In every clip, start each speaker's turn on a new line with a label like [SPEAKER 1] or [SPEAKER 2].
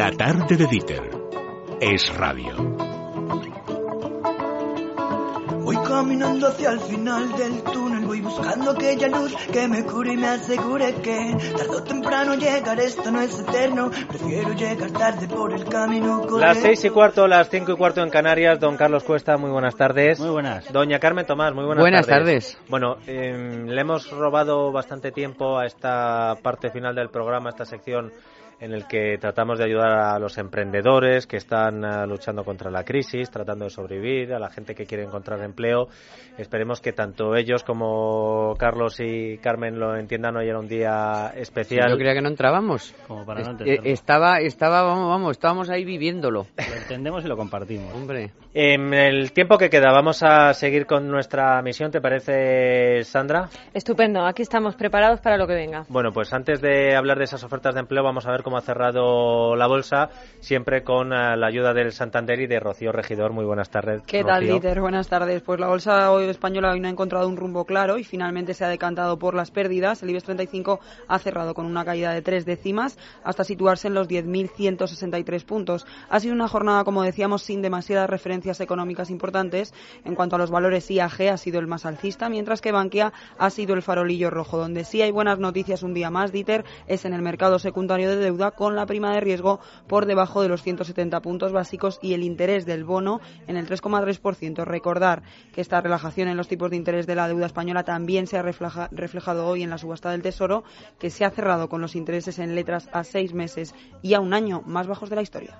[SPEAKER 1] La tarde de Dieter es radio.
[SPEAKER 2] Voy caminando hacia el final del túnel, voy buscando aquella luz que me cure y me asegure que tarde o temprano llegar, esto no es eterno, prefiero llegar tarde por el camino correcto.
[SPEAKER 3] Las seis y cuarto, las cinco y cuarto en Canarias, don Carlos Cuesta, muy buenas tardes.
[SPEAKER 4] Muy buenas.
[SPEAKER 3] Doña Carmen Tomás, muy buenas,
[SPEAKER 5] Buenas tardes.
[SPEAKER 3] Bueno, eh, le hemos robado bastante tiempo a esta parte final del programa, a esta sección en el que tratamos de ayudar a los emprendedores que están eh, luchando contra la crisis, tratando de sobrevivir, a la gente que quiere encontrar empleo. Esperemos que tanto ellos como Carlos y Carmen lo entiendan. Hoy era un día especial.
[SPEAKER 5] Yo creía que no entrábamos.
[SPEAKER 4] Como para no
[SPEAKER 5] eh, estaba, estaba, vamos, vamos, estábamos ahí viviéndolo.
[SPEAKER 4] Lo entendemos y lo compartimos.
[SPEAKER 5] Hombre,
[SPEAKER 3] En el tiempo que queda, vamos a seguir con nuestra misión, ¿te parece, Sandra?
[SPEAKER 6] Estupendo, aquí estamos preparados para lo que venga.
[SPEAKER 3] Bueno, pues antes de hablar de esas ofertas de empleo, vamos a ver cómo ha cerrado la bolsa, siempre con eh, la ayuda del Santander y de Rocío Regidor. Muy buenas tardes.
[SPEAKER 7] ¿Qué tal,
[SPEAKER 3] Rocío.
[SPEAKER 7] Dieter? Buenas tardes. Pues la bolsa hoy española hoy no ha encontrado un rumbo claro y finalmente se ha decantado por las pérdidas. El IBEX 35 ha cerrado con una caída de tres décimas hasta situarse en los 10.163 puntos. Ha sido una jornada, como decíamos, sin demasiadas referencias económicas importantes. En cuanto a los valores, IAG ha sido el más alcista, mientras que Bankia ha sido el farolillo rojo. Donde sí hay buenas noticias un día más, Dieter, es en el mercado secundario de deuda con la prima de riesgo por debajo de los 170 puntos básicos y el interés del bono en el 3,3%. Recordar que esta relajación en los tipos de interés de la deuda española también se ha refleja- reflejado hoy en la subasta del Tesoro, que se ha cerrado con los intereses en letras a seis meses y a un año más bajos de la historia.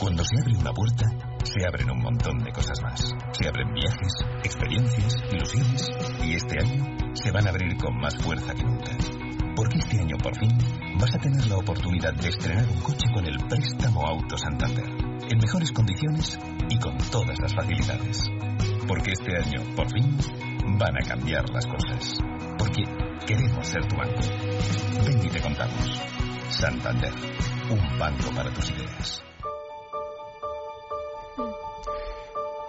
[SPEAKER 8] Cuando se abre una puerta, se abren un montón de cosas más. Se abren viajes, experiencias, ilusiones. Y este año se van a abrir con más fuerza que nunca. Porque este año, por fin, vas a tener la oportunidad de estrenar un coche con el préstamo Auto Santander. En mejores condiciones y con todas las facilidades. Porque este año, por fin, van a cambiar las cosas. Porque queremos ser tu banco. Ven y te contamos. Santander, un banco para tus ideas.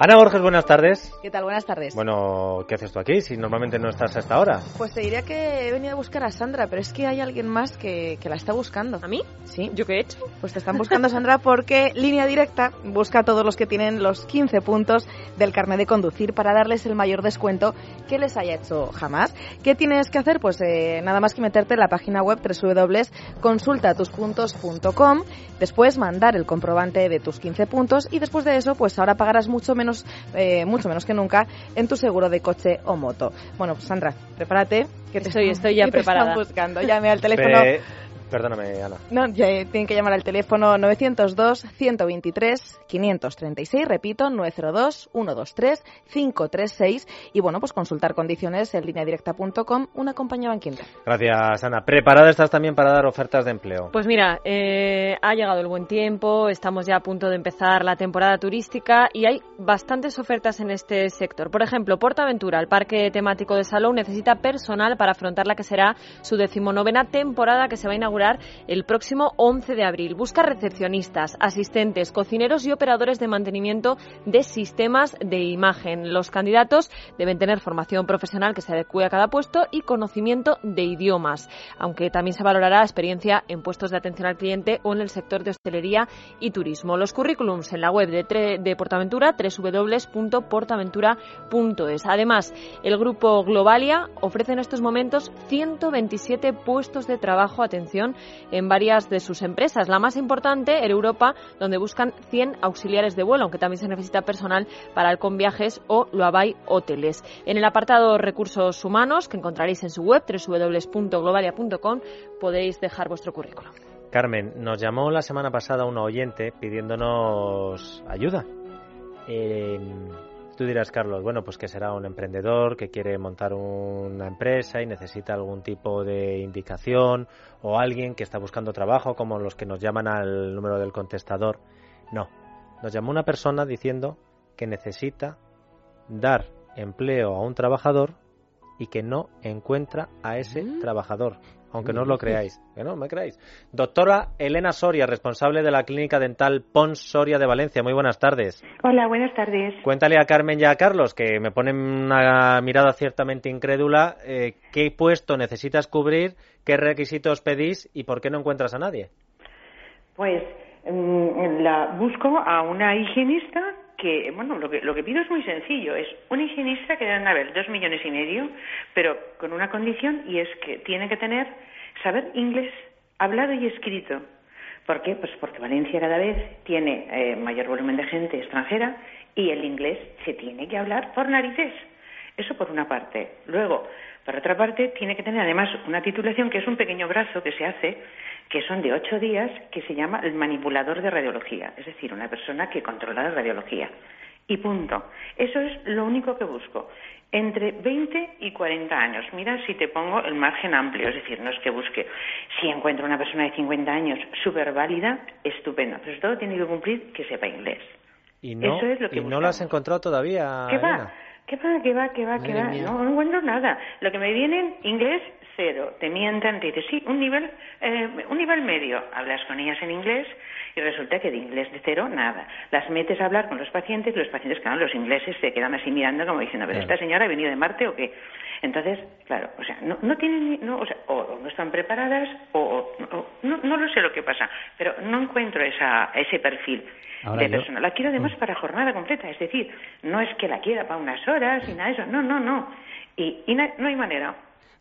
[SPEAKER 3] Ana Borges, buenas tardes.
[SPEAKER 9] ¿Qué tal? Buenas tardes.
[SPEAKER 3] Bueno, ¿qué haces tú aquí si normalmente no estás a esta hora?
[SPEAKER 9] Pues te diría que he venido a buscar a Sandra, pero es que hay alguien más que, que la está buscando.
[SPEAKER 6] ¿A mí?
[SPEAKER 9] Sí.
[SPEAKER 6] ¿Yo qué he hecho?
[SPEAKER 9] Pues te están buscando, Sandra, porque Línea Directa busca a todos los que tienen los 15 puntos del carnet de conducir para darles el mayor descuento que les haya hecho jamás. ¿Qué tienes que hacer? Pues eh, nada más que meterte en la página web www.consultatuspuntos.com, después mandar el comprobante de tus 15 puntos y después de eso, pues ahora pagarás mucho menos, eh, mucho menos que nunca en tu seguro de coche o moto. Bueno, pues Sandra, prepárate. Que te
[SPEAKER 6] Estoy- estoy ya
[SPEAKER 9] que te
[SPEAKER 6] preparada.
[SPEAKER 9] Están buscando. Llame al teléfono.
[SPEAKER 3] Pe- Perdóname, Ana.
[SPEAKER 9] No, ya eh, tienen que llamar al teléfono 902-123-536, repito, 902-123-536 y bueno, pues consultar condiciones en lineadirecta.com, una compañía banquinta.
[SPEAKER 3] Gracias, Ana. ¿Preparada estás también para dar ofertas de empleo?
[SPEAKER 6] Pues mira, eh, ha llegado el buen tiempo, estamos ya a punto de empezar la temporada turística y hay bastantes ofertas en este sector. Por ejemplo, Portaventura, el parque temático de Salou, necesita personal para afrontar la que será su decimonovena temporada que se va a inaugurar el próximo 11 de abril. Busca recepcionistas, asistentes, cocineros y operadores de mantenimiento de sistemas de imagen. Los candidatos deben tener formación profesional que se adecue a cada puesto y conocimiento de idiomas, aunque también se valorará experiencia en puestos de atención al cliente o en el sector de hostelería y turismo. Los currículums en la web de, de Portaventura, www.portaventura.es. Además, el grupo Globalia ofrece en estos momentos 127 puestos de trabajo, atención, en varias de sus empresas. La más importante, Air Europa, donde buscan 100 auxiliares de vuelo, aunque también se necesita personal para el Viajes o Loabai Hoteles. En el apartado Recursos Humanos, que encontraréis en su web, www.globalia.com, podéis dejar vuestro currículum.
[SPEAKER 3] Carmen, nos llamó la semana pasada una oyente pidiéndonos ayuda. Eh, tú dirás, Carlos, bueno, pues que será un emprendedor que quiere montar una empresa y necesita algún tipo de indicación o alguien que está buscando trabajo, como los que nos llaman al número del contestador. No, nos llamó una persona diciendo que necesita dar empleo a un trabajador y que no encuentra a ese trabajador, aunque no os lo creáis. Que no me creáis. Doctora Elena Soria, responsable de la clínica dental Pons Soria de Valencia. Muy buenas tardes.
[SPEAKER 10] Hola, buenas tardes.
[SPEAKER 3] Cuéntale a Carmen y a Carlos, que me ponen una mirada ciertamente incrédula, eh, qué puesto necesitas cubrir, qué requisitos pedís y por qué no encuentras a nadie.
[SPEAKER 10] Pues mm, la busco a una higienista que, bueno, lo que, lo que pido es muy sencillo, es un higienista que deben haber dos millones y medio, pero con una condición y es que tiene que tener, saber inglés hablado y escrito. ¿Por qué? Pues porque Valencia cada vez tiene eh, mayor volumen de gente extranjera y el inglés se tiene que hablar por narices. Eso por una parte. Luego, por otra parte, tiene que tener además una titulación que es un pequeño brazo que se hace, que son de ocho días, que se llama el manipulador de radiología, es decir, una persona que controla la radiología. Y punto. Eso es lo único que busco. Entre 20 y 40 años. Mira si te pongo el margen amplio, es decir, no es que busque. Si encuentro una persona de 50 años súper válida, estupendo. Pero todo tiene que cumplir que sepa inglés.
[SPEAKER 3] Y no,
[SPEAKER 10] Eso es lo que
[SPEAKER 3] y no lo has encontrado todavía.
[SPEAKER 10] ¿Qué va? ¿Qué va? ¿Qué va? ¿Qué va? No, no encuentro nada. Lo que me vienen, inglés, cero. Te mientan, te dicen, sí, un nivel, eh, un nivel medio. Hablas con ellas en inglés y resulta que de inglés de cero, nada. Las metes a hablar con los pacientes y los pacientes, claro, los ingleses se quedan así mirando como diciendo, ¿pero
[SPEAKER 3] Claro.
[SPEAKER 10] esta señora ha venido de Marte o qué? Entonces, claro, o sea, no, no tienen, no, o sea, o, no están preparadas o, o- o- no, no lo sé lo que pasa, pero no encuentro esa, ese perfil
[SPEAKER 4] Ahora
[SPEAKER 10] de
[SPEAKER 4] yo-
[SPEAKER 10] persona. La quiero además para jornada completa, es decir, no es que la quiera para unas horas y nada de eso, no, no, no. Y, y na- no hay manera.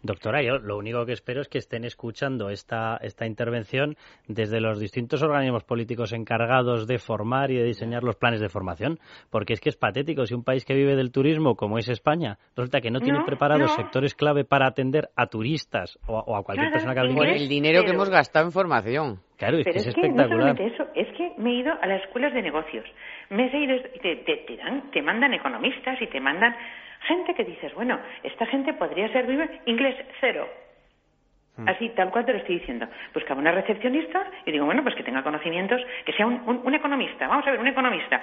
[SPEAKER 4] Doctora, yo lo único que espero es que estén escuchando esta, esta intervención desde los distintos organismos políticos encargados de formar y de diseñar los planes de formación, porque es que es patético si un país que vive del turismo como es España resulta que no tiene
[SPEAKER 10] No,
[SPEAKER 4] preparados
[SPEAKER 10] no.
[SPEAKER 4] sectores clave para atender a turistas o, a- o a cualquier persona que
[SPEAKER 10] inglés.
[SPEAKER 5] El dinero que hemos gastado en formación.
[SPEAKER 4] Claro, es
[SPEAKER 10] Pero
[SPEAKER 4] que es,
[SPEAKER 10] es que no
[SPEAKER 4] espectacular.
[SPEAKER 10] eso, es que me he ido a las escuelas de negocios. Me he ido, y te, te, te dan, te mandan economistas y te mandan gente que dices, bueno, esta gente podría ser viva, inglés cero.
[SPEAKER 4] Hmm.
[SPEAKER 10] Así, tal cual te lo estoy diciendo. Buscaba una recepcionista y digo, bueno, pues que tenga conocimientos, que sea un, un- un economista. Vamos a ver, un economista.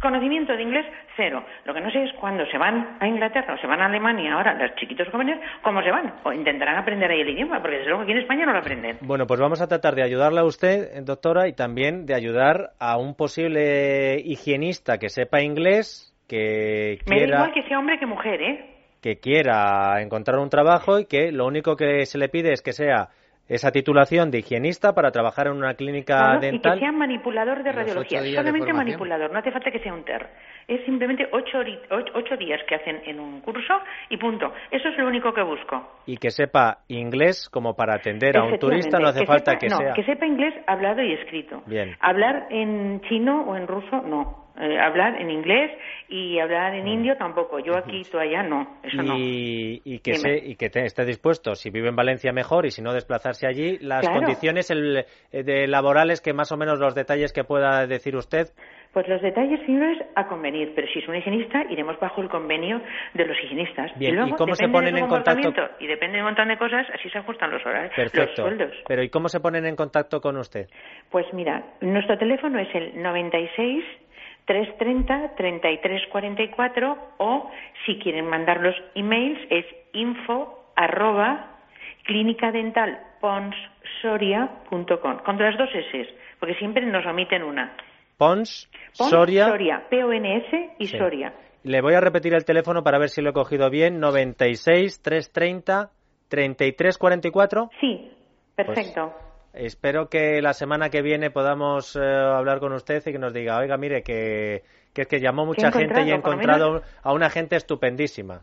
[SPEAKER 10] Conocimiento de inglés, cero. Lo que no sé es cuándo se van a Inglaterra o se van a Alemania ahora, los chiquitos jóvenes, cómo se van. O intentarán aprender ahí el idioma, porque desde luego aquí en España no lo aprenden.
[SPEAKER 3] Bueno, pues vamos a tratar de ayudarla a usted, doctora, y también de ayudar a un posible higienista que sepa inglés, que
[SPEAKER 10] Me da
[SPEAKER 3] quiera,
[SPEAKER 10] igual que sea hombre que mujer, ¿eh?
[SPEAKER 3] que quiera encontrar un trabajo y que lo único que se le pide es que sea esa titulación de higienista para trabajar en una clínica
[SPEAKER 10] No, no, y que
[SPEAKER 3] dental.
[SPEAKER 10] sea manipulador de radiología.
[SPEAKER 5] de
[SPEAKER 10] Solamente manipulador, no hace falta que sea un TER. Es simplemente ocho, ocho, ocho días que hacen en un curso y punto. Eso es lo único que busco.
[SPEAKER 3] y que sepa inglés como para atender a un turista no hace falta
[SPEAKER 10] sepa-
[SPEAKER 3] que
[SPEAKER 10] no,
[SPEAKER 3] sea
[SPEAKER 10] que sepa inglés hablado y escrito.
[SPEAKER 3] Bien.
[SPEAKER 10] Hablar en chino o en ruso, no. Eh, hablar en inglés y hablar en indio tampoco. Yo aquí, tú allá, no. Eso no.
[SPEAKER 3] y, que se, y que te- esté dispuesto si vive en Valencia mejor y si no desplazarse allí las
[SPEAKER 10] Claro.
[SPEAKER 3] condiciones el- eh, de laborales que más o menos los detalles que pueda decir usted
[SPEAKER 10] Pues los detalles señores a convenir, pero si es un higienista iremos bajo el convenio de los higienistas.
[SPEAKER 3] Bien,
[SPEAKER 10] y, luego,
[SPEAKER 3] ¿y cómo se ponen en contacto?
[SPEAKER 10] Y depende de un montón de cosas, así se ajustan los horarios, los
[SPEAKER 3] perfecto
[SPEAKER 10] sueldos.
[SPEAKER 3] pero y cómo se ponen en contacto con usted
[SPEAKER 10] Pues mira, nuestro teléfono es el 96 330 3344 o si quieren mandar los emails es info arroba clinicadentalponssoria.com con las dos S, porque siempre nos omiten una.
[SPEAKER 3] Pons
[SPEAKER 10] Pons
[SPEAKER 3] Soria
[SPEAKER 10] P-O-N-S y
[SPEAKER 3] Sí.
[SPEAKER 10] Soria.
[SPEAKER 3] le voy a repetir el teléfono para ver si lo he cogido bien 96 330 3344
[SPEAKER 10] Sí, perfecto.
[SPEAKER 3] Espero que la semana que viene podamos eh, hablar con usted y que nos diga, oiga, mire, que, que es que llamó mucha gente y he
[SPEAKER 10] encontrado,
[SPEAKER 3] a una gente estupendísima.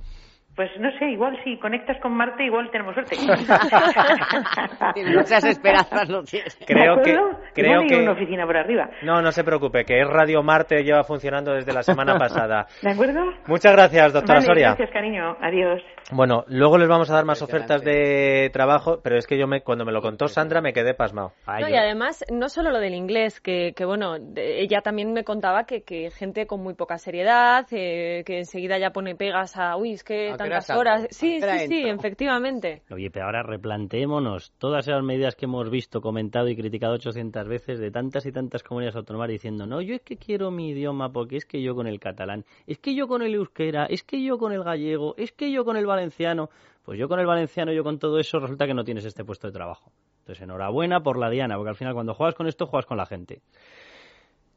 [SPEAKER 10] Pues no sé, igual si conectas con Marte, igual tenemos suerte.
[SPEAKER 5] Muchas esperanzas no tienes.
[SPEAKER 3] Creo
[SPEAKER 10] ¿De
[SPEAKER 3] que, creo
[SPEAKER 10] Igual hay
[SPEAKER 3] que,
[SPEAKER 10] una oficina por arriba.
[SPEAKER 3] no, no se preocupe, que es Radio Marte lleva funcionando desde la semana pasada.
[SPEAKER 10] ¿De acuerdo?
[SPEAKER 3] Muchas gracias, doctora
[SPEAKER 10] Vale,
[SPEAKER 3] Soria.
[SPEAKER 10] Gracias, cariño. Adiós.
[SPEAKER 3] Bueno, luego les vamos a dar más ofertas de trabajo, pero es que yo me, cuando me lo contó Sandra me quedé pasmado.
[SPEAKER 6] No, y además, no solo lo del inglés, que, que bueno, de- ella también me contaba que, que gente con muy poca seriedad, eh, que enseguida ya pone pegas a, uy, es que
[SPEAKER 5] ¿A qué
[SPEAKER 6] tantas horas. Sí,
[SPEAKER 5] ¿A qué hora
[SPEAKER 6] sí, sí, efectivamente.
[SPEAKER 4] Oye, pero ahora replanteémonos todas esas medidas que hemos visto, comentado y criticado 800 veces de tantas y tantas comunidades autónomas diciendo, no, yo es que quiero mi idioma porque es que yo con el catalán, es que yo con el euskera, es que yo con el gallego, es que yo con el valenciano. Pues yo con el valenciano, yo con todo eso, resulta que no tienes este puesto de trabajo. Entonces, enhorabuena por la Diana, porque al final cuando juegas con esto, juegas con la gente.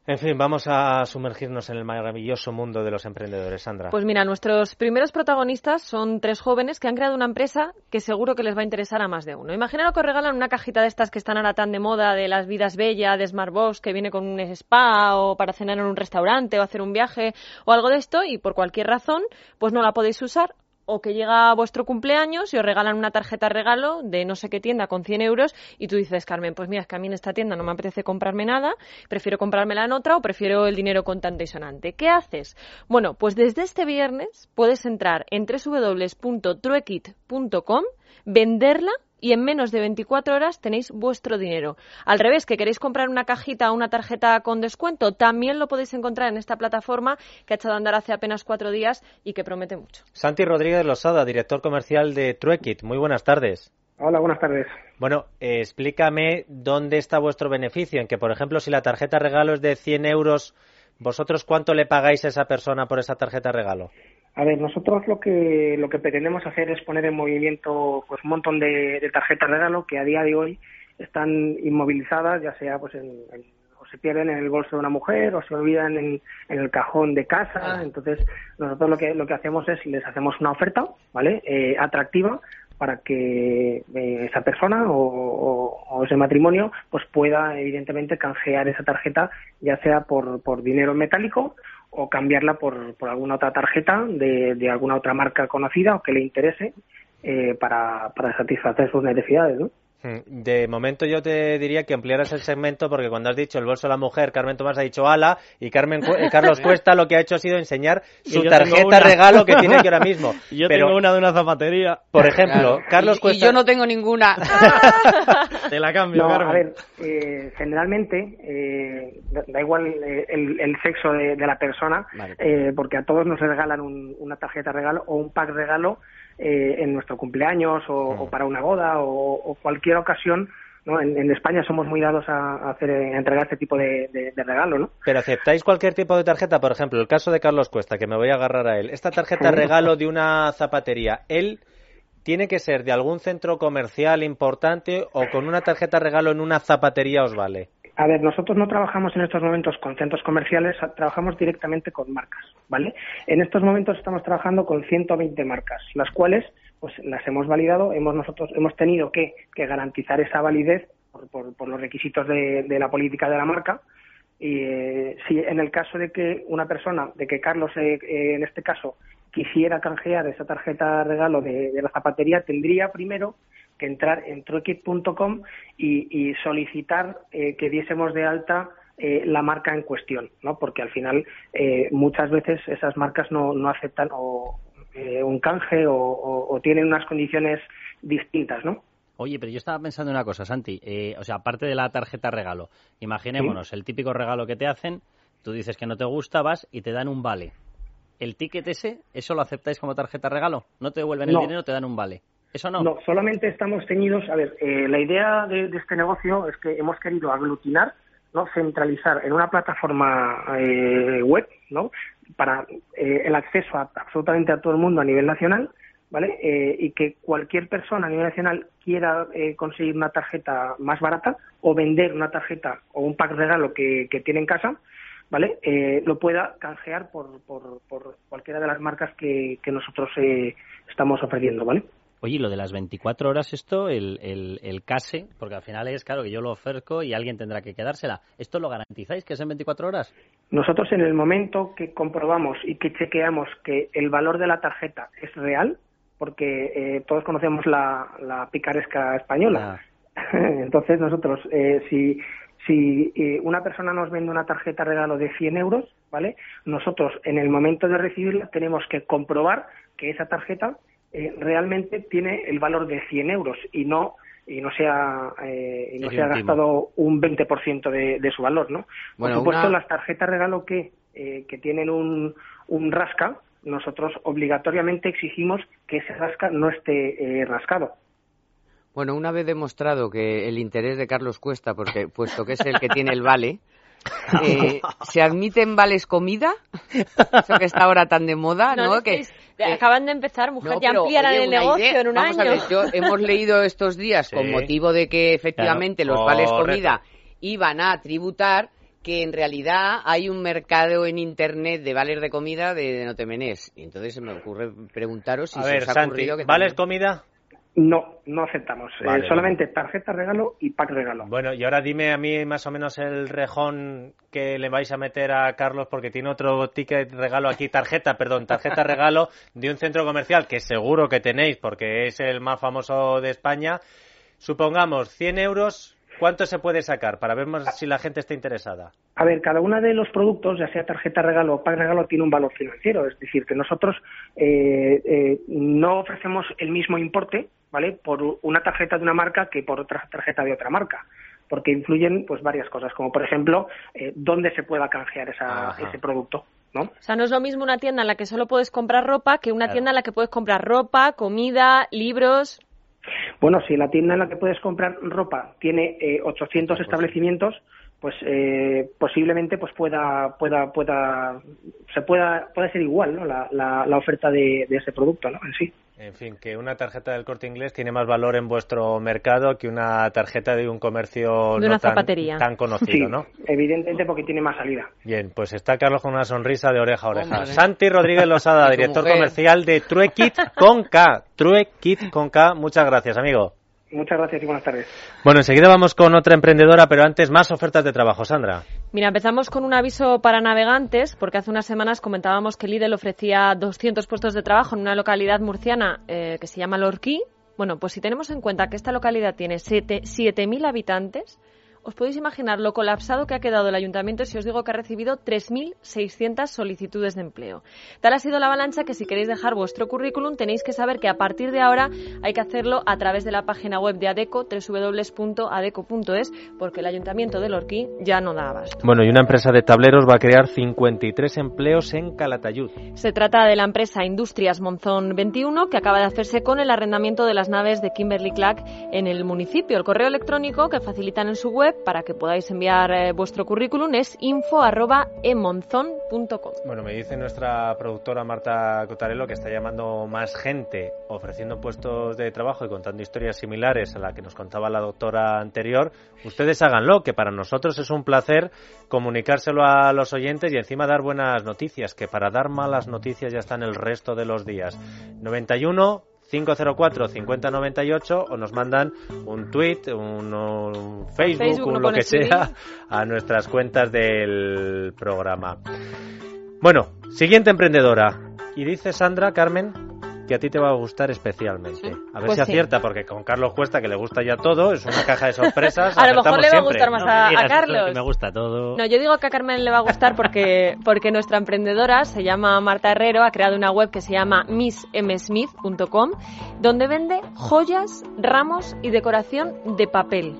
[SPEAKER 3] En fin, vamos a sumergirnos en el maravilloso mundo de los emprendedores, Sandra.
[SPEAKER 6] Pues mira, nuestros primeros protagonistas son tres jóvenes que han creado una empresa que seguro que les va a interesar a más de uno. Imaginaros que os regalan una cajita de estas que están ahora tan de moda, de las vidas bellas, de Smartbox, que viene con un spa o para cenar en un restaurante o hacer un viaje o algo de esto y por cualquier razón pues no la podéis usar o que llega vuestro cumpleaños y os regalan una tarjeta regalo de no sé qué tienda con 100 euros y tú dices, Carmen, pues mira, es que a mí en esta tienda no me apetece comprarme nada, prefiero comprármela en otra o prefiero el dinero contante y sonante. ¿Qué haces? Bueno, pues desde este viernes puedes entrar en www.truequit.com, venderla y en menos de 24 horas tenéis vuestro dinero. Al revés, que queréis comprar una cajita o una tarjeta con descuento, también lo podéis encontrar en esta plataforma que ha echado a andar hace apenas cuatro días y que promete mucho.
[SPEAKER 3] Santi Rodríguez Losada, director comercial de Truequit. Muy buenas tardes.
[SPEAKER 11] Hola, buenas tardes.
[SPEAKER 3] Bueno, eh, explícame dónde está vuestro beneficio. En que, por ejemplo, si la tarjeta regalo es de 100 euros, ¿vosotros cuánto le pagáis a esa persona por esa tarjeta regalo?
[SPEAKER 11] A ver, nosotros lo que lo que pretendemos hacer es poner en movimiento pues un montón de, de tarjetas regalo que a día de hoy están inmovilizadas, ya sea pues en, en, o se pierden en el bolso de una mujer o se olvidan en, en el cajón de casa. Entonces nosotros lo que lo que hacemos es les hacemos una oferta, ¿vale? Eh, atractiva para que eh, esa persona o, o, o, ese matrimonio pues pueda evidentemente canjear esa tarjeta ya sea por, por dinero metálico o cambiarla por, por alguna otra tarjeta de, de, alguna otra marca conocida o que le interese eh, para, para satisfacer sus necesidades, ¿no?
[SPEAKER 3] Mm, de momento yo te diría que ampliaras el segmento porque cuando has dicho el bolso de la mujer, Carmen Tomás ha dicho ala y Carmen eh, Carlos Cuesta lo que ha hecho ha sido enseñar su tarjeta regalo que tiene aquí ahora mismo.
[SPEAKER 4] yo Pero, tengo una de una zapatería.
[SPEAKER 3] Por ejemplo, claro. Carlos
[SPEAKER 5] y,
[SPEAKER 3] Cuesta.
[SPEAKER 5] Y yo no tengo ninguna.
[SPEAKER 4] te la cambio,
[SPEAKER 11] no,
[SPEAKER 4] Carmen.
[SPEAKER 11] A ver, eh, generalmente eh, da igual el, el sexo de, de, la persona vale. Eh, porque a todos nos regalan un, una tarjeta regalo o un pack regalo eh, en nuestro cumpleaños o, mm. o para una boda o, o cualquier ocasión ¿no? En, en, España somos muy dados a, hacer, a entregar este tipo de, de, de, regalo, ¿no?
[SPEAKER 3] Pero aceptáis cualquier tipo de tarjeta, por ejemplo, el caso de Carlos Cuesta, que me voy a agarrar a él. Esta tarjeta regalo de una zapatería, él tiene que ser de algún centro comercial importante o con una tarjeta regalo en una zapatería os vale.
[SPEAKER 11] A ver, nosotros no trabajamos en estos momentos con centros comerciales, trabajamos directamente con marcas, ¿vale? En estos momentos estamos trabajando con 120 marcas, las cuales pues las hemos validado, hemos nosotros hemos tenido que, que garantizar esa validez por, por, por los requisitos de, de, la política de la marca. Y eh, si en el caso de que una persona, de que Carlos eh, eh, en este caso quisiera canjear esa tarjeta regalo de, de la zapatería, tendría primero que entrar en truequit.com y, y, solicitar eh, que diésemos de alta eh, la marca en cuestión, ¿no? Porque al final eh, muchas veces esas marcas no, no aceptan o, eh, un canje o, o, o, tienen unas condiciones distintas, ¿no?
[SPEAKER 4] Oye, pero yo estaba pensando una cosa, Santi. Eh, o sea, aparte de la tarjeta regalo, imaginémonos ¿Sí? el típico regalo que te hacen, tú dices que no te gusta, vas y te dan un vale. ¿El ticket ese, eso lo aceptáis como tarjeta regalo? ¿No te devuelven
[SPEAKER 11] no.
[SPEAKER 4] el dinero, te dan un vale? ¿Eso no?
[SPEAKER 11] Solamente estamos ceñidos. A ver, eh, la idea de, de, este negocio es que hemos querido aglutinar, ¿no? centralizar en una plataforma eh, web, ¿no? Para eh, el acceso a absolutamente a todo el mundo a nivel nacional, ¿vale? Eh, y que cualquier persona a nivel nacional quiera eh, conseguir una tarjeta más barata o vender una tarjeta o un pack regalo que, que tiene en casa, ¿vale? Eh, lo pueda canjear por, por, por, cualquiera de las marcas que, que nosotros eh, estamos ofreciendo, ¿vale?
[SPEAKER 4] Oye, lo de las 24 horas, esto, el, el, el, case, porque al final es claro que yo lo ofrezco y alguien tendrá que quedársela. ¿Esto lo garantizáis que es en 24 horas?
[SPEAKER 11] Nosotros, en el momento que comprobamos y que chequeamos que el valor de la tarjeta es real, porque eh, todos conocemos la, la picaresca española. Ah. Entonces, nosotros, eh, si, si eh, una persona nos vende una tarjeta regalo de 100 euros, ¿vale? Nosotros, en el momento de recibirla, tenemos que comprobar que esa tarjeta eh, realmente tiene el valor de 100 euros y no y no se ha, eh, y no se ha gastado un 20% de, de su valor, ¿no? Bueno, Por supuesto, una... las tarjetas regalo que, eh, que tienen un, un rasca, nosotros obligatoriamente exigimos que ese rasca no esté eh, rascado.
[SPEAKER 5] Bueno, una vez demostrado que el interés de Carlos Cuesta, porque puesto que es el que tiene el vale, eh, ¿se admiten vales comida? Eso que está ahora tan de moda, ¿no?
[SPEAKER 6] ¿no?
[SPEAKER 5] Que,
[SPEAKER 6] eh, acaban de empezar, mujer, no, ya ampliarán el negocio
[SPEAKER 5] idea.
[SPEAKER 6] en un
[SPEAKER 5] Vamos
[SPEAKER 6] año.
[SPEAKER 5] A ver, yo, hemos leído estos días, sí. con motivo de que efectivamente claro. los vales comida iban a tributar, que en realidad hay un mercado en internet de vales de comida de, no temenés. Y entonces se me ocurre preguntaros si
[SPEAKER 3] A
[SPEAKER 5] se
[SPEAKER 3] ver,
[SPEAKER 5] os ha
[SPEAKER 3] Santi,
[SPEAKER 5] ocurrido que
[SPEAKER 3] ¿vales
[SPEAKER 5] también-
[SPEAKER 3] comida?
[SPEAKER 11] No, no aceptamos. Eh,
[SPEAKER 3] Vale,
[SPEAKER 11] solamente tarjeta regalo y pack regalo.
[SPEAKER 3] Bueno, y ahora dime a mí más o menos el rejón que le vais a meter a Carlos porque tiene otro ticket regalo aquí, tarjeta, perdón, tarjeta regalo de un centro comercial que seguro que tenéis porque es el más famoso de España. Supongamos 100 euros, ¿cuánto se puede sacar para ver más si la gente está interesada?
[SPEAKER 11] A ver, cada uno de los productos, ya sea tarjeta regalo o pack regalo, tiene un valor financiero. Es decir, que nosotros eh, eh, no ofrecemos el mismo importe, ¿vale? Por una tarjeta de una marca que por otra tarjeta de otra marca. Porque influyen pues varias cosas, como por ejemplo, eh, dónde se pueda canjear esa- ese producto, ¿no?
[SPEAKER 6] O sea, no es lo mismo una tienda en la que solo puedes comprar ropa que una tienda en la que puedes comprar ropa, comida, libros.
[SPEAKER 11] Bueno, si la tienda en la que puedes comprar ropa tiene eh, 800 establecimientos, pues eh, posiblemente pues pueda pueda pueda se pueda puede ser igual ¿no? la, la, la oferta de, de ese producto ¿no? en sí.
[SPEAKER 3] En fin, que una tarjeta del corte inglés tiene más valor en vuestro mercado que una tarjeta de un comercio
[SPEAKER 6] De
[SPEAKER 3] no
[SPEAKER 6] una
[SPEAKER 3] tan,
[SPEAKER 6] zapatería.
[SPEAKER 3] tan conocido,
[SPEAKER 11] Sí,
[SPEAKER 3] ¿no?
[SPEAKER 11] evidentemente porque tiene más salida.
[SPEAKER 3] Bien, pues está Carlos con una sonrisa de oreja a oreja.
[SPEAKER 5] Hombre.
[SPEAKER 3] Santi Rodríguez Losada, director
[SPEAKER 5] mujer.
[SPEAKER 3] comercial de Truequit con K. Truequit con K. Muchas gracias, amigo.
[SPEAKER 11] Muchas gracias y buenas tardes.
[SPEAKER 3] Bueno, enseguida vamos con otra emprendedora, pero antes más ofertas de trabajo, Sandra.
[SPEAKER 6] Mira, empezamos con un aviso para navegantes, porque hace unas semanas comentábamos que Lidl ofrecía 200 puestos de trabajo en una localidad murciana eh, que se llama Lorquí. Bueno, pues si tenemos en cuenta que esta localidad tiene siete- 7.000 habitantes, os podéis imaginar lo colapsado que ha quedado el ayuntamiento si os digo que ha recibido 3.600 solicitudes de empleo. Tal ha sido la avalancha que si queréis dejar vuestro currículum tenéis que saber que a partir de ahora hay que hacerlo a través de la página web de ADECO, www.adeco.es, porque el ayuntamiento de Lorquí ya no da abasto.
[SPEAKER 3] Bueno, y una empresa de tableros va a crear 53 empleos en Calatayud.
[SPEAKER 6] Se trata de la empresa Industrias Monzón 21, que acaba de hacerse con el arrendamiento de las naves de Kimberly Clark en el municipio. El correo electrónico que facilitan en su web para que podáis enviar eh, vuestro currículum es info.emonzon.com.
[SPEAKER 3] Bueno, me dice nuestra productora Marta Cotarello que está llamando más gente ofreciendo puestos de trabajo y contando historias similares a la que nos contaba la doctora anterior. Ustedes háganlo, que para nosotros es un placer comunicárselo a los oyentes y encima dar buenas noticias, que para dar malas noticias ya están el resto de los días. 91 504 5098 o nos mandan un tweet, un, un Facebook,
[SPEAKER 6] Facebook,
[SPEAKER 3] un lo que sea a nuestras cuentas del programa. Bueno, siguiente emprendedora. Y dice Sandra, Carmen, que a ti te va a gustar especialmente. A ver
[SPEAKER 6] Pues
[SPEAKER 3] si
[SPEAKER 6] sí.
[SPEAKER 3] acierta, porque con Carlos Cuesta, que le gusta ya todo, es una caja de sorpresas.
[SPEAKER 6] A lo mejor le va a
[SPEAKER 3] siempre.
[SPEAKER 6] gustar más
[SPEAKER 4] No
[SPEAKER 6] a, a Carlos.
[SPEAKER 4] que me gusta todo.
[SPEAKER 6] No, yo digo que a Carmen le va a gustar porque, porque nuestra emprendedora se llama Marta Herrero, ha creado una web que se llama missmsmith.com, donde vende joyas, ramos y decoración de papel.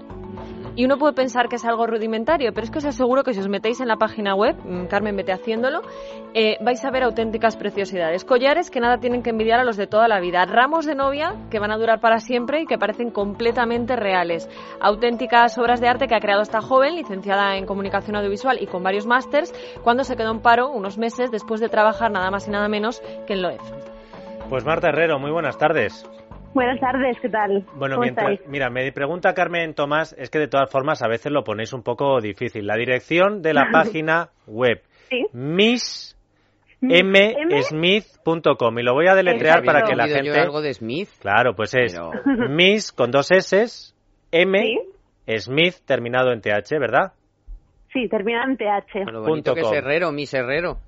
[SPEAKER 6] Y uno puede pensar que es algo rudimentario, pero es que os aseguro que si os metéis en la página web, mm, Carmen, vete haciéndolo, eh, vais a ver auténticas preciosidades. Collares que nada tienen que envidiar a los de toda la vida. Ramos de novia que van a durar para siempre y que parecen completamente reales. Auténticas obras de arte que ha creado esta joven, licenciada en comunicación audiovisual y con varios másters, cuando se quedó en paro unos meses después de trabajar nada más y nada menos que en Loef.
[SPEAKER 3] Pues Marta Herrero, muy buenas tardes.
[SPEAKER 12] Buenas tardes, ¿qué tal?
[SPEAKER 3] Bueno,
[SPEAKER 12] ¿Cómo
[SPEAKER 3] mientras,
[SPEAKER 12] estáis?
[SPEAKER 3] mira, me pregunta Carmen Tomás, es que de todas formas a veces lo ponéis un poco difícil. La dirección de la página web,
[SPEAKER 12] Sí.
[SPEAKER 3] missmsmith.com y lo voy a deletrear para que la gente...
[SPEAKER 5] algo de Smith.
[SPEAKER 3] Claro, pues es
[SPEAKER 5] Pero-
[SPEAKER 3] Miss con dos S, M,
[SPEAKER 12] Sí.
[SPEAKER 3] Smith terminado en TH, ¿verdad?
[SPEAKER 12] Sí, termina en TH.
[SPEAKER 5] Bonito que es
[SPEAKER 3] com.
[SPEAKER 5] Herrero, Miss Herrero.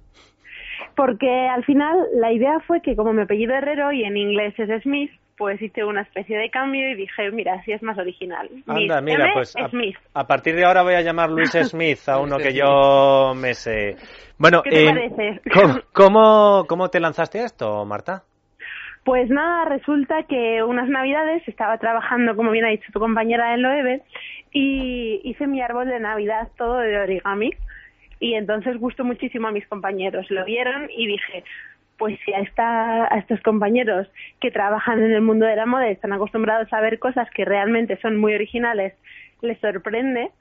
[SPEAKER 12] Porque al final la idea fue que como mi apellido Herrero y en inglés es Smith, pues hice una especie de cambio y dije, mira, así es más original.
[SPEAKER 3] Anda,
[SPEAKER 12] Miss
[SPEAKER 3] mira,
[SPEAKER 12] M,
[SPEAKER 3] pues a,
[SPEAKER 12] Smith.
[SPEAKER 3] a partir de ahora voy a llamar Luis Smith a uno que yo me sé. Bueno,
[SPEAKER 12] ¿Qué te
[SPEAKER 3] eh,
[SPEAKER 12] parece?
[SPEAKER 3] ¿cómo, cómo, cómo te lanzaste a esto, Marta?
[SPEAKER 12] Pues nada, resulta que unas navidades estaba trabajando, como bien ha dicho tu compañera en Loewe, y hice mi árbol de Navidad todo de origami. Y entonces gustó muchísimo a mis compañeros. Lo vieron y dije, pues si a, esta, a estos compañeros que trabajan en el mundo de la moda están acostumbrados a ver cosas que realmente son muy originales, les sorprende,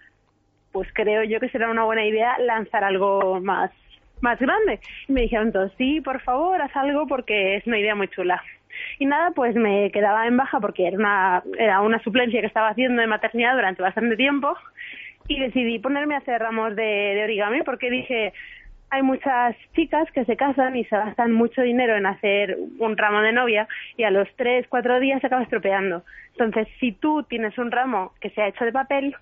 [SPEAKER 12] pues creo yo que será una buena idea lanzar algo más más grande. Y me dijeron todos, sí, por favor, haz algo porque es una idea muy chula. Y nada, pues me quedaba en baja porque era una, era una suplencia que estaba haciendo de maternidad durante bastante tiempo y decidí ponerme a hacer ramos de, de origami porque dije, hay muchas chicas que se casan y se gastan mucho dinero en hacer un ramo de novia y a los tres, cuatro días se acaba estropeando. Entonces, si tú tienes un ramo que se ha hecho de papel,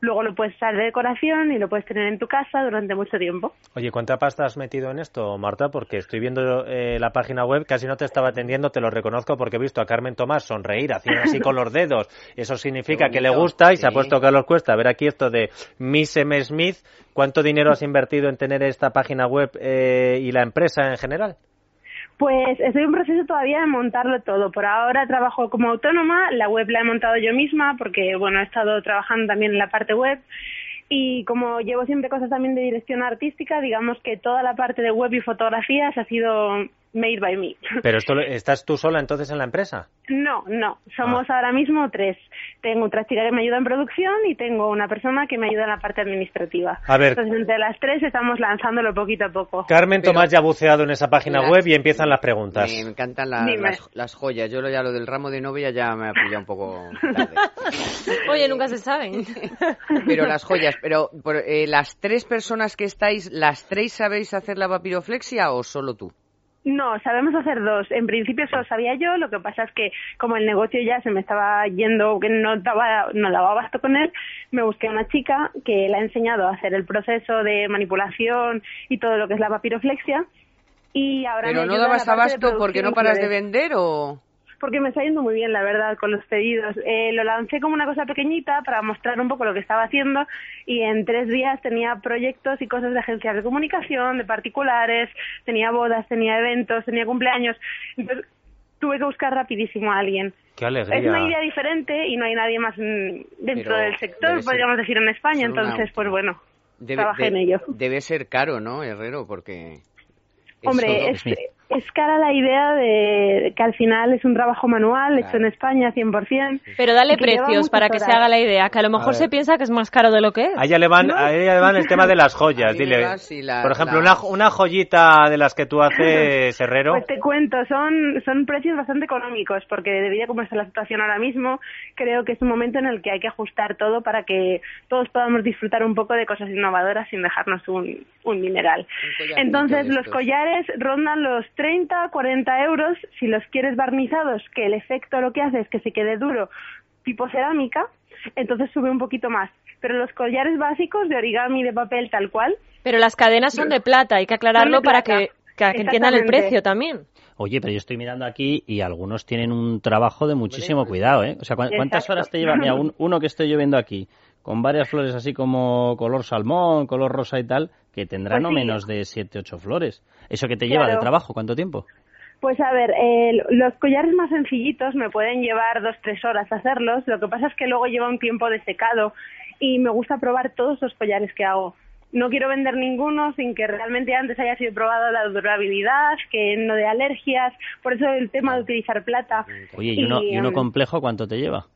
[SPEAKER 12] luego lo puedes usar de decoración y lo puedes tener en tu casa durante mucho tiempo.
[SPEAKER 3] Oye, ¿cuánta pasta has metido en esto, Marta? Porque estoy viendo eh, la página web, casi no te estaba atendiendo, te lo reconozco porque he visto a Carmen Tomás sonreír, haciendo así con los dedos. Eso significa que le gusta y se ha puesto Carlos Cuesta. A ver aquí esto de Miss M. Smith. ¿Cuánto dinero has invertido en tener esta página web eh, y la empresa en general?
[SPEAKER 12] Pues estoy en proceso todavía de montarlo todo. Por ahora trabajo como autónoma, la web la he montado yo misma porque, bueno, he estado trabajando también en la parte web y como llevo siempre cosas también de dirección artística, digamos que toda la parte de web y fotografías ha sido made by me.
[SPEAKER 3] Pero esto, ¿estás tú sola entonces en la empresa?
[SPEAKER 12] No, no, somos ahora mismo tres. Tengo otra chica que me ayuda en producción y tengo una persona que me ayuda en la parte administrativa.
[SPEAKER 3] A ver.
[SPEAKER 12] Entonces, entre las tres estamos lanzándolo poquito a poco.
[SPEAKER 3] Carmen Tomás ya ha buceado en esa página
[SPEAKER 5] Las-
[SPEAKER 3] web y empiezan las preguntas.
[SPEAKER 5] Me encantan la- las, las joyas. Yo lo, ya lo del ramo de novia ya me ha pillado un poco tarde.
[SPEAKER 6] Oye, nunca se sabe.
[SPEAKER 5] Pero las joyas, pero por- eh, las tres personas que estáis, ¿las tres sabéis hacer la papiroflexia o solo tú?
[SPEAKER 12] No, sabemos hacer dos. En principio solo sabía yo, lo que pasa es que como el negocio ya se me estaba yendo, que no daba, no daba abasto con él, me busqué a una chica que le ha enseñado a hacer el proceso de manipulación y todo lo que es la papiroflexia. Y ahora
[SPEAKER 5] Pero
[SPEAKER 12] me
[SPEAKER 5] no dabas abasto porque no paras de vender o...
[SPEAKER 12] Porque me está yendo muy bien, la verdad, con los pedidos. Eh, lo lancé como una cosa pequeñita para mostrar un poco lo que estaba haciendo y en tres días tenía proyectos y cosas de agencias de comunicación, de particulares, tenía bodas, tenía eventos, tenía cumpleaños. Entonces tuve que buscar rapidísimo a alguien.
[SPEAKER 3] Qué alegría.
[SPEAKER 12] Es una idea diferente y no hay nadie más mm, dentro
[SPEAKER 5] Pero
[SPEAKER 12] del sector, podríamos decir, en España.
[SPEAKER 5] una-
[SPEAKER 12] Entonces, pues bueno,
[SPEAKER 5] Debe,
[SPEAKER 12] trabajé
[SPEAKER 5] de-
[SPEAKER 12] en ello.
[SPEAKER 5] debe ser caro, ¿no, Herrero? Porque...
[SPEAKER 12] Hombre, es, es cara la idea de que al final es un trabajo manual hecho en España 100%.
[SPEAKER 6] Pero dale precios para que se
[SPEAKER 12] horas.
[SPEAKER 6] haga la idea, que a lo
[SPEAKER 3] A
[SPEAKER 6] mejor
[SPEAKER 3] ver.
[SPEAKER 6] se piensa que es más caro de lo que es.
[SPEAKER 3] A ella le van, a ella le van el tema de las
[SPEAKER 5] A
[SPEAKER 3] joyas. Dile,
[SPEAKER 5] la-
[SPEAKER 3] por ejemplo,
[SPEAKER 5] la-
[SPEAKER 3] una, una joyita de las que tú haces, Herrero.
[SPEAKER 12] Pues te cuento, son, son precios bastante económicos, porque debido a cómo está la situación ahora mismo, creo que es un momento en el que hay que ajustar todo para que todos podamos disfrutar un poco de cosas innovadoras sin dejarnos un, un dineral.
[SPEAKER 5] collarcito
[SPEAKER 12] Entonces, los collares rondan los 30, 40 euros. Si los quieres barnizados, que el efecto lo que hace es que se quede duro, tipo cerámica, entonces sube un poquito más. Pero los collares básicos de origami de papel tal cual,
[SPEAKER 6] Pero las cadenas son de plata, hay que aclararlo para que, que- que entiendan el precio también.
[SPEAKER 4] Oye, pero yo estoy mirando aquí y algunos tienen un trabajo de muchísimo cuidado, ¿eh? O sea, ¿cu- ¿cuántas horas te lleva? Mira, un- uno que estoy yo viendo aquí, con varias flores así como color salmón, color rosa y tal, que tendrá
[SPEAKER 12] Pues
[SPEAKER 4] no
[SPEAKER 12] sí.
[SPEAKER 4] menos de siete, ocho flores. ¿Eso que te lleva de trabajo? ¿Cuánto tiempo?
[SPEAKER 12] Pues a ver, eh, los collares más sencillitos me pueden llevar dos, tres horas hacerlos. Lo que pasa es que luego lleva un tiempo de secado y me gusta probar todos los collares que hago. No quiero vender ninguno sin que realmente antes haya sido probado la durabilidad, que no de alergias. Por eso el tema de utilizar plata.
[SPEAKER 4] Oye, ¿y uno, y uno
[SPEAKER 12] em,
[SPEAKER 4] complejo cuánto te lleva?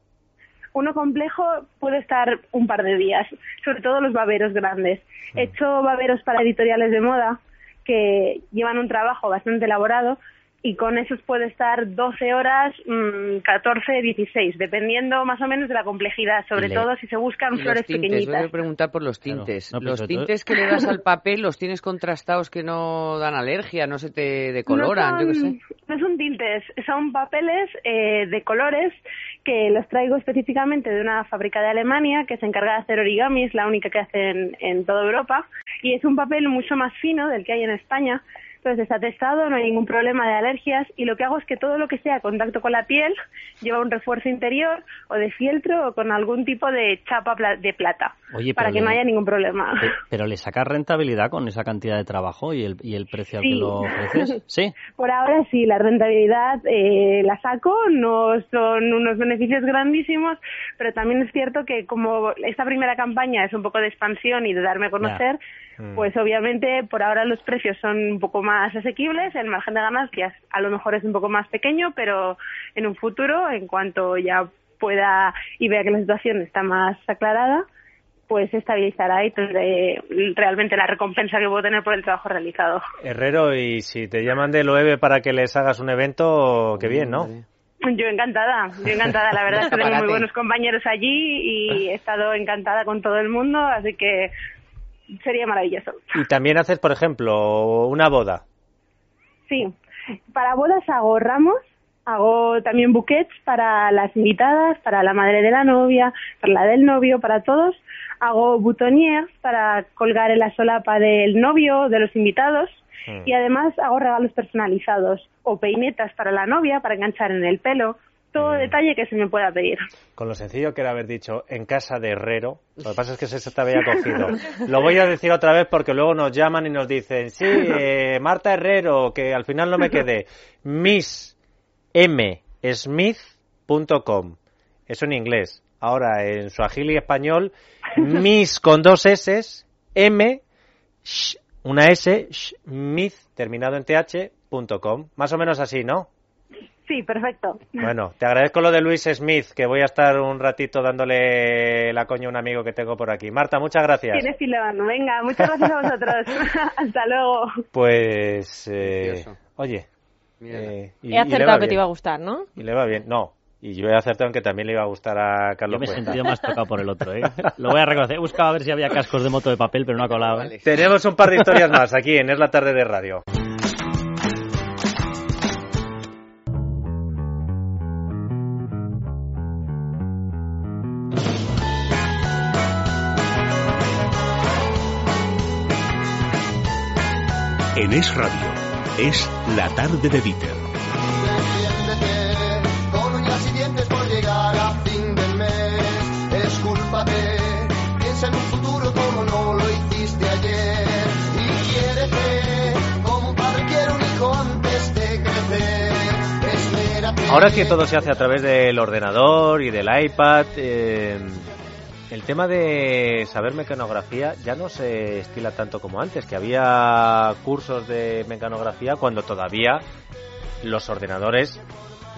[SPEAKER 12] Uno complejo puede estar un par de días, sobre todo los baberos grandes. He hecho baberos para editoriales de moda que llevan un trabajo bastante elaborado y con esos puede estar 12 horas, mm, 14, 16, dependiendo más o menos de la complejidad, sobre
[SPEAKER 5] le-
[SPEAKER 12] todo si se buscan flores
[SPEAKER 5] tintes, voy a
[SPEAKER 12] pequeñitas.
[SPEAKER 5] preguntar por los tintes.
[SPEAKER 4] No, pero
[SPEAKER 5] los
[SPEAKER 4] todo-
[SPEAKER 5] tintes que le das al papel, ¿los tienes contrastados que no dan alergia, no se te decoloran,
[SPEAKER 12] no
[SPEAKER 5] yo qué
[SPEAKER 12] son,
[SPEAKER 5] sé?
[SPEAKER 12] no son tintes, son papeles eh, de colores que los traigo específicamente de una fábrica de Alemania que se encarga de hacer origami, es la única que hace en, en toda Europa y es un papel mucho más fino del que hay en España. Entonces está testado, no hay ningún problema de alergias y lo que hago es que todo lo que sea contacto con la piel lleva un refuerzo interior o de fieltro o con algún tipo de chapa de plata
[SPEAKER 4] Oye,
[SPEAKER 12] para que no haya ningún problema.
[SPEAKER 4] Pe- Pero le sacas rentabilidad con esa cantidad de trabajo y el, y el precio al que lo ofreces. Sí.
[SPEAKER 12] Por ahora sí, la rentabilidad eh, la saco, no son unos beneficios grandísimos, pero también es cierto que como esta primera campaña es un poco de expansión y de darme a conocer,
[SPEAKER 3] Mm.
[SPEAKER 12] pues obviamente por ahora los precios son un poco más asequibles, el margen de ganancias a lo mejor es un poco más pequeño, pero en un futuro, en cuanto ya pueda y vea que la situación está más aclarada, pues se estabilizará y tendré realmente la recompensa que puedo tener por el trabajo realizado.
[SPEAKER 3] Herrero, y si te llaman de Loewe para que les hagas un evento, qué bien, ¿no?
[SPEAKER 12] Yo encantada, yo encantada. La verdad es que tengo muy buenos compañeros allí y he estado encantada con todo el mundo, así que sería maravilloso.
[SPEAKER 3] Y también haces, por ejemplo, una boda.
[SPEAKER 12] Sí, para bodas hago ramos, hago también buquets para las invitadas, para la madre de la novia, para la del novio, para todos. Hago boutonnières para colgar en la solapa del novio, de los invitados.
[SPEAKER 3] Mm.
[SPEAKER 12] Y además hago regalos personalizados o peinetas para la novia para enganchar en el pelo. Todo detalle que se me pueda pedir.
[SPEAKER 3] Con lo sencillo que era haber dicho en casa de Herrero, lo que pasa es que se te había cogido. Lo voy a decir otra vez porque luego nos llaman y nos dicen, sí, eh, Marta Herrero, que al final no me quedé. Miss M. Smith.com. Eso en inglés. Ahora en su y español, Miss con dos S, M, sh, una S, Smith, terminado en th.com. Más o menos así, ¿no?
[SPEAKER 12] Sí, perfecto.
[SPEAKER 3] Bueno, te agradezco lo de Luis Smith, que voy a estar un ratito dándole la coña a un amigo que tengo por aquí. Marta, muchas gracias.
[SPEAKER 12] Tienes filón. Venga, muchas gracias a vosotros. Hasta luego.
[SPEAKER 3] Pues, eh, oye. eh, y-
[SPEAKER 6] He acertado que te iba a gustar, ¿no?
[SPEAKER 3] Y le va bien. No, y yo he acertado en que también le iba a gustar a Carlos
[SPEAKER 4] Yo me he
[SPEAKER 3] Cuesta.
[SPEAKER 4] sentido más tocado por el otro, ¿eh? Lo voy a reconocer. He buscado a ver si había cascos de moto de papel, pero no ha colado. ¿eh?
[SPEAKER 5] Vale.
[SPEAKER 3] Tenemos un par de historias más aquí en Es la Tarde de Radio.
[SPEAKER 1] Es Radio, es la tarde de Dieter.
[SPEAKER 13] con uñas y dientes por llegar a fin del mes. Escúlpate, piensa en un futuro como no lo hiciste ayer. Y quiérete como un padre quiere un hijo antes de crecer. Espérate.
[SPEAKER 3] Ahora que todo se hace a través del ordenador y del iPad, eh, el tema de saber mecanografía ya no se estila tanto como antes, que había cursos de mecanografía cuando todavía los ordenadores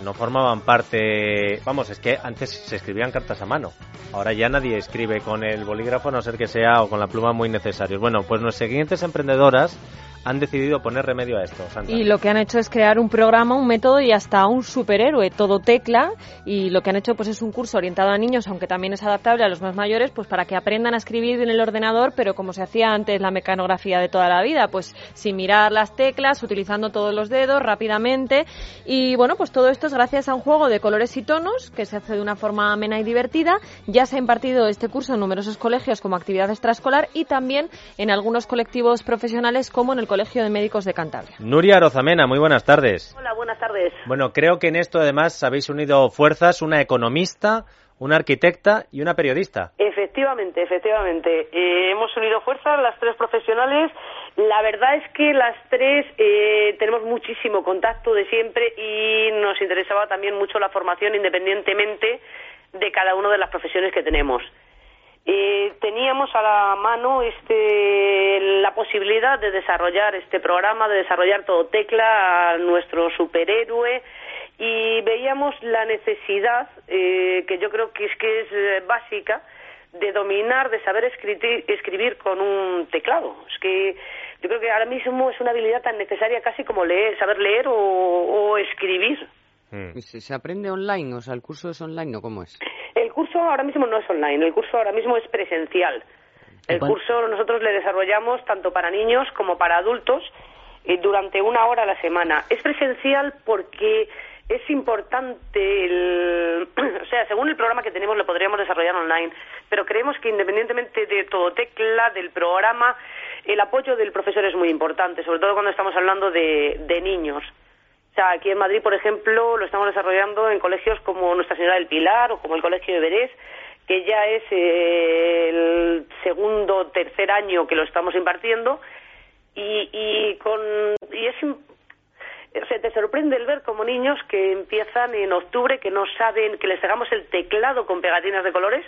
[SPEAKER 3] no formaban parte. Vamos, es que antes se escribían cartas a mano. Ahora ya nadie escribe con el bolígrafo, a no ser que sea o con la pluma muy necesarios. Bueno, pues nuestras siguientes emprendedoras han decidido poner remedio a esto. Sandra.
[SPEAKER 6] Y lo que han hecho es crear un programa, un método y hasta un superhéroe, todo tecla. Y lo que han hecho pues es un curso orientado a niños, aunque también es adaptable a los más mayores, pues para que aprendan a escribir en el ordenador, pero como se hacía antes la mecanografía de toda la vida, pues sin mirar las teclas, utilizando todos los dedos rápidamente. Y bueno, pues todo esto es gracias a un juego de colores y tonos que se hace de una forma amena y divertida. Ya se ha impartido este curso en numerosos colegios como actividad extraescolar y también en algunos colectivos profesionales como en el Colegio de Médicos de Cantabria.
[SPEAKER 3] Nuria Rozamena, muy buenas tardes.
[SPEAKER 14] Hola, buenas tardes.
[SPEAKER 3] Bueno, creo que en esto además habéis unido fuerzas una economista, una arquitecta y una periodista.
[SPEAKER 14] Efectivamente, efectivamente. Eh, hemos unido fuerzas las tres profesionales. La verdad es que las tres eh, tenemos muchísimo contacto de siempre y nos interesaba también mucho la formación independientemente de cada una de las profesiones que tenemos. Eh, teníamos a la mano este, la posibilidad de desarrollar este programa, de desarrollar todo tecla a nuestro superhéroe y veíamos la necesidad, eh, que yo creo que es que es eh, básica, de dominar, de saber escribir, escribir con un teclado. Es que yo creo que ahora mismo es una habilidad tan necesaria casi como leer, saber leer o, o escribir.
[SPEAKER 5] ¿Se, se aprende online? O sea, ¿el curso es online o cómo es?
[SPEAKER 14] El curso ahora mismo no es online, el curso ahora mismo es presencial. El curso nosotros le desarrollamos tanto para niños como para adultos eh, durante una hora a la semana. Es presencial porque es importante, el, o sea, según el programa que tenemos lo podríamos desarrollar online, pero creemos que independientemente de todo tecla, del programa, el apoyo del profesor es muy importante, sobre todo cuando estamos hablando de, de niños. O sea, aquí en Madrid, por ejemplo, lo estamos desarrollando en colegios como Nuestra Señora del Pilar o como el Colegio de Berés, que ya es eh, el segundo o tercer año que lo estamos impartiendo y, y con y es o sea, te sorprende el ver como niños que empiezan en octubre, que no saben, que les pegamos el teclado con pegatinas de colores,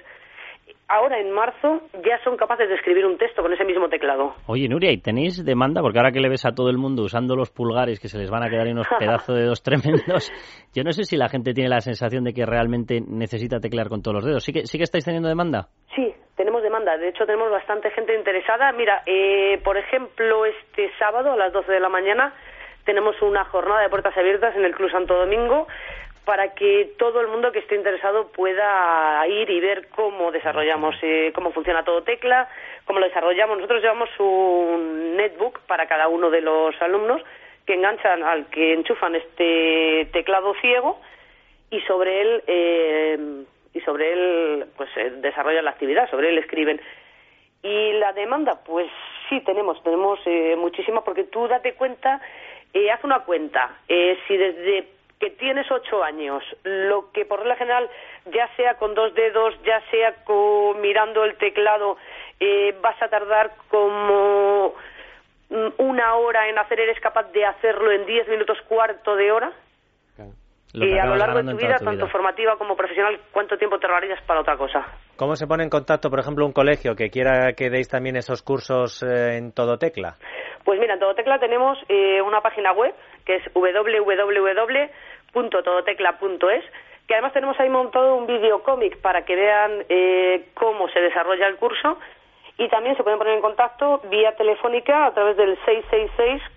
[SPEAKER 14] ahora en marzo ya son capaces de escribir un texto con ese mismo teclado.
[SPEAKER 4] Oye, Nuria, ¿y tenéis demanda? Porque ahora que le ves a todo el mundo usando los pulgares que se les van a quedar ahí unos pedazos de dedos tremendos, yo no sé si la gente tiene la sensación de que realmente necesita teclear con todos los dedos. ¿Sí que, sí que estáis teniendo demanda?
[SPEAKER 14] Sí, tenemos demanda. De hecho, tenemos bastante gente interesada. Mira, eh, por ejemplo, este sábado a las 12 de la mañana tenemos una jornada de puertas abiertas en el Club Santo Domingo para que todo el mundo que esté interesado pueda ir y ver cómo desarrollamos, eh, cómo funciona todo tecla, cómo lo desarrollamos. Nosotros llevamos un netbook para cada uno de los alumnos que enganchan al que enchufan este teclado ciego y sobre él eh, y sobre él pues eh, desarrollan la actividad, sobre él escriben. Y la demanda, pues sí tenemos, tenemos eh, muchísima porque tú date cuenta, eh, haz una cuenta, eh, si desde que tienes ocho años, lo que por regla general, ya sea con dos dedos, ya sea con, mirando el teclado, eh, vas a tardar como mm, una hora en hacer, eres capaz de hacerlo en diez minutos, cuarto de hora.
[SPEAKER 4] Lo
[SPEAKER 14] Y a lo largo de tu vida,
[SPEAKER 4] tu
[SPEAKER 14] tanto
[SPEAKER 4] vida.
[SPEAKER 14] formativa como profesional, ¿cuánto tiempo te ahorrarías para otra cosa?
[SPEAKER 3] ¿Cómo se pone en contacto, por ejemplo, un colegio que quiera que deis también esos cursos eh, en todo tecla?
[SPEAKER 14] Pues mira, en Todotecla tenemos eh, una página web que es www.todotecla.es que además tenemos ahí montado un videocómic para que vean eh, cómo se desarrolla el curso y también se pueden poner en contacto vía telefónica a través del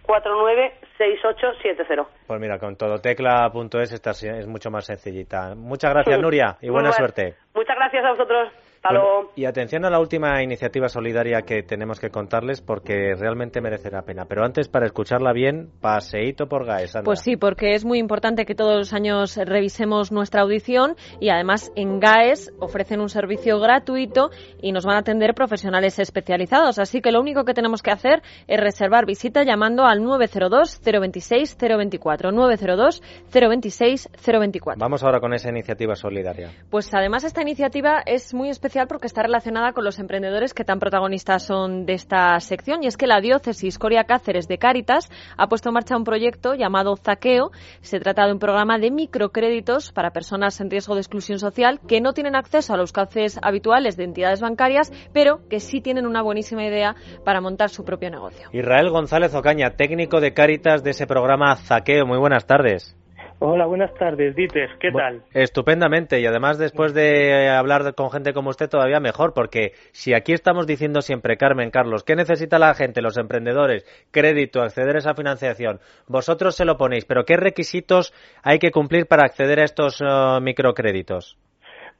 [SPEAKER 14] 666-496870.
[SPEAKER 3] Pues mira, con todotecla.es es mucho más sencillita. Muchas gracias, Nuria, y buena suerte.
[SPEAKER 14] Muchas gracias a vosotros.
[SPEAKER 3] Bueno, y atención a la última iniciativa solidaria que tenemos que contarles porque realmente merece la pena. Pero antes, para escucharla bien, paseíto por Gaes. anda.
[SPEAKER 6] Pues sí, porque es muy importante que todos los años revisemos nuestra audición y además en GAES ofrecen un servicio gratuito y nos van a atender profesionales especializados. Así que lo único que tenemos que hacer es reservar visita llamando al 902 026 024 902 026 024.
[SPEAKER 3] Vamos ahora con esa iniciativa solidaria.
[SPEAKER 6] Pues además esta iniciativa es muy especial porque está relacionada con los emprendedores que tan protagonistas son de esta sección y es que la diócesis Coria Cáceres de Cáritas ha puesto en marcha un proyecto llamado Zaqueo. Se trata de un programa de microcréditos para personas en riesgo de exclusión social que no tienen acceso a los cauces habituales de entidades bancarias, pero que sí tienen una buenísima idea para montar su propio negocio.
[SPEAKER 3] Israel González Ocaña, técnico de Cáritas de ese programa Zaqueo. Muy buenas tardes.
[SPEAKER 15] Hola, buenas tardes, Dieter. ¿Qué tal?
[SPEAKER 3] Estupendamente y además después de eh, hablar con gente como usted todavía mejor porque si aquí estamos diciendo siempre, Carmen, Carlos, ¿qué necesita la gente, los emprendedores? Crédito, acceder a esa financiación. Vosotros se lo ponéis, pero ¿qué requisitos hay que cumplir para acceder a estos eh, microcréditos?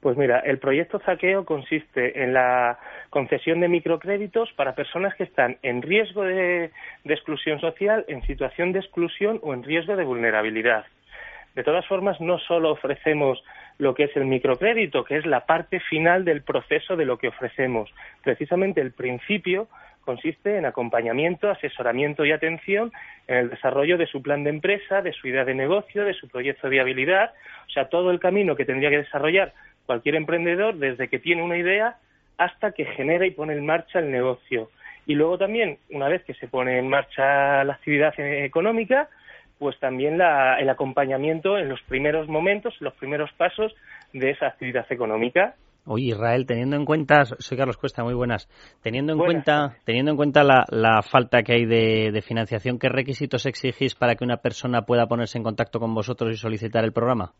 [SPEAKER 15] Pues mira, el proyecto Zaqueo consiste en la concesión de microcréditos para personas que están en riesgo de, de exclusión social, en situación de exclusión o en riesgo de vulnerabilidad. De todas formas, no solo ofrecemos lo que es el microcrédito, que es la parte final del proceso de lo que ofrecemos. Precisamente el principio consiste en acompañamiento, asesoramiento y atención en el desarrollo de su plan de empresa, de su idea de negocio, de su proyecto de viabilidad, o sea, todo el camino que tendría que desarrollar cualquier emprendedor desde que tiene una idea hasta que genera y pone en marcha el negocio. Y luego también, una vez que se pone en marcha la actividad económica, pues también la- el acompañamiento en los primeros momentos, en los primeros pasos de esa actividad económica.
[SPEAKER 4] Oye, Israel, teniendo en cuenta, soy Carlos Cuesta, muy buenas. Teniendo en
[SPEAKER 15] Buenas
[SPEAKER 4] cuenta, teniendo en cuenta la, la falta que hay de, de financiación, ¿qué requisitos exigís para que una persona pueda ponerse en contacto con vosotros y solicitar el programa?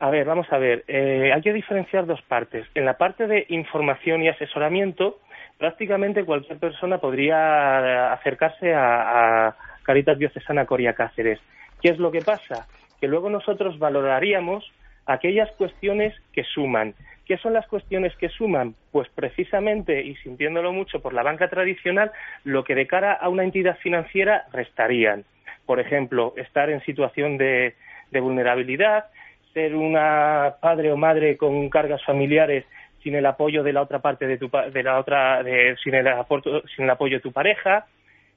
[SPEAKER 15] A ver, vamos a ver. eh, hay que diferenciar dos partes. En la parte de información y asesoramiento, prácticamente cualquier persona podría acercarse a, a Caritas Diocesana Coria Cáceres. ¿Qué es lo que pasa? Que luego nosotros valoraríamos aquellas cuestiones que suman. ¿Qué son las cuestiones que suman? Pues precisamente, y sintiéndolo mucho por la banca tradicional, lo que de cara a una entidad financiera restarían. Por ejemplo, estar en situación de, vulnerabilidad, ser una padre o madre con cargas familiares sin el apoyo de la otra parte de tu de la otra de- sin el sin el apoyo de tu pareja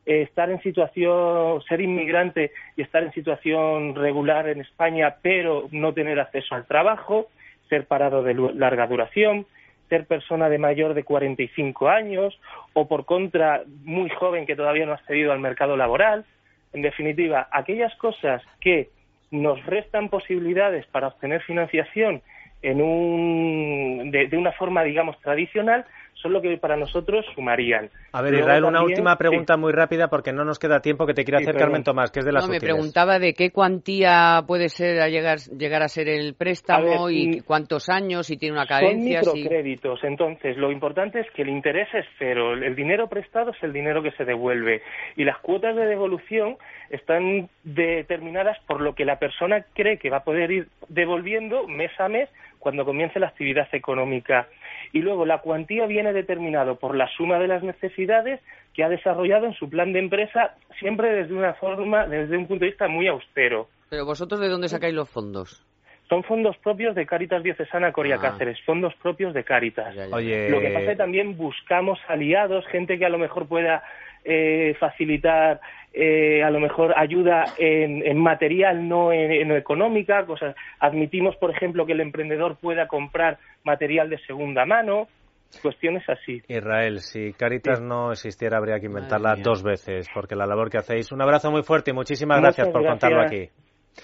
[SPEAKER 15] estar en situación ser inmigrante y estar en situación regular en España pero no tener acceso al trabajo ser parado de larga duración ser persona de mayor de 45 años o por contra muy joven que todavía no ha accedido al mercado laboral. En definitiva aquellas cosas que nos restan posibilidades para obtener financiación en un, de, de una forma, digamos, tradicional, son lo que para nosotros sumarían.
[SPEAKER 3] A ver, Israel, una
[SPEAKER 15] también-
[SPEAKER 3] última
[SPEAKER 15] sí.
[SPEAKER 3] pregunta muy rápida porque no nos queda tiempo que te quiere
[SPEAKER 15] Sí,
[SPEAKER 3] hacer. Carmen Tomás, que es de las
[SPEAKER 5] No, me preguntaba de qué cuantía puede ser a llegar, llegar a ser el préstamo
[SPEAKER 15] ver,
[SPEAKER 5] y
[SPEAKER 15] mm,
[SPEAKER 5] cuántos años, si tiene una
[SPEAKER 15] Son
[SPEAKER 5] carencia. si-
[SPEAKER 15] microcréditos, entonces lo importante es que el interés es cero. El dinero prestado es el dinero que se devuelve y las cuotas de devolución están determinadas por lo que la persona cree que va a poder ir devolviendo mes a mes cuando comience la actividad económica. Y luego la cuantía viene determinado por la suma de las necesidades que ha desarrollado en su plan de empresa, siempre desde una forma, desde un punto de vista muy austero.
[SPEAKER 5] Pero vosotros, ¿de dónde sacáis los fondos?
[SPEAKER 15] Son fondos propios de Cáritas Diocesana Coria
[SPEAKER 5] Ah.
[SPEAKER 15] Cáceres, fondos propios de Cáritas.
[SPEAKER 3] Oye,
[SPEAKER 15] Lo que pasa es que también buscamos aliados, gente que a lo mejor pueda eh, facilitar, eh, a lo mejor ayuda en, en material, no en, en económica. Cosas. Admitimos, por ejemplo, que el emprendedor pueda comprar material de segunda mano, cuestiones así.
[SPEAKER 3] Israel, si Caritas no existiera habría que inventarla dos veces, porque la labor que hacéis. Un abrazo muy fuerte y muchísimas
[SPEAKER 15] Muchas
[SPEAKER 3] gracias por
[SPEAKER 15] gracias.
[SPEAKER 3] contarlo aquí.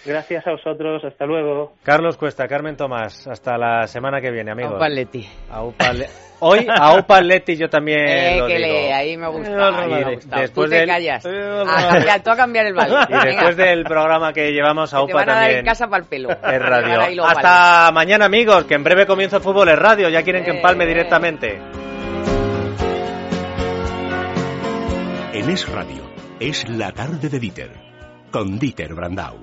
[SPEAKER 15] Gracias a vosotros, hasta luego.
[SPEAKER 3] Carlos Cuesta, Carmen Tomás, hasta la semana que viene, amigos.
[SPEAKER 5] Aupa Leti.
[SPEAKER 3] Aupa Le- Hoy a Aupa Leti yo también
[SPEAKER 5] Eh,
[SPEAKER 3] lo
[SPEAKER 5] que
[SPEAKER 3] digo.
[SPEAKER 5] le, ahí me gusta.
[SPEAKER 3] No, no, no. Después
[SPEAKER 5] tú te
[SPEAKER 3] del-
[SPEAKER 5] callas.
[SPEAKER 3] Eh, no,
[SPEAKER 5] A cambiar, tú a cambiar el balde.
[SPEAKER 3] Y después del programa que llevamos a
[SPEAKER 5] Que te
[SPEAKER 3] UPA
[SPEAKER 5] van a dar
[SPEAKER 3] también
[SPEAKER 5] en casa para el pelo.
[SPEAKER 3] es radio. Hasta mañana, amigos, que en breve comienza el fútbol es radio. Ya quieren que
[SPEAKER 5] Eh.
[SPEAKER 3] empalme directamente.
[SPEAKER 1] En Es Radio, es la tarde de Dieter, con Dieter Brandau.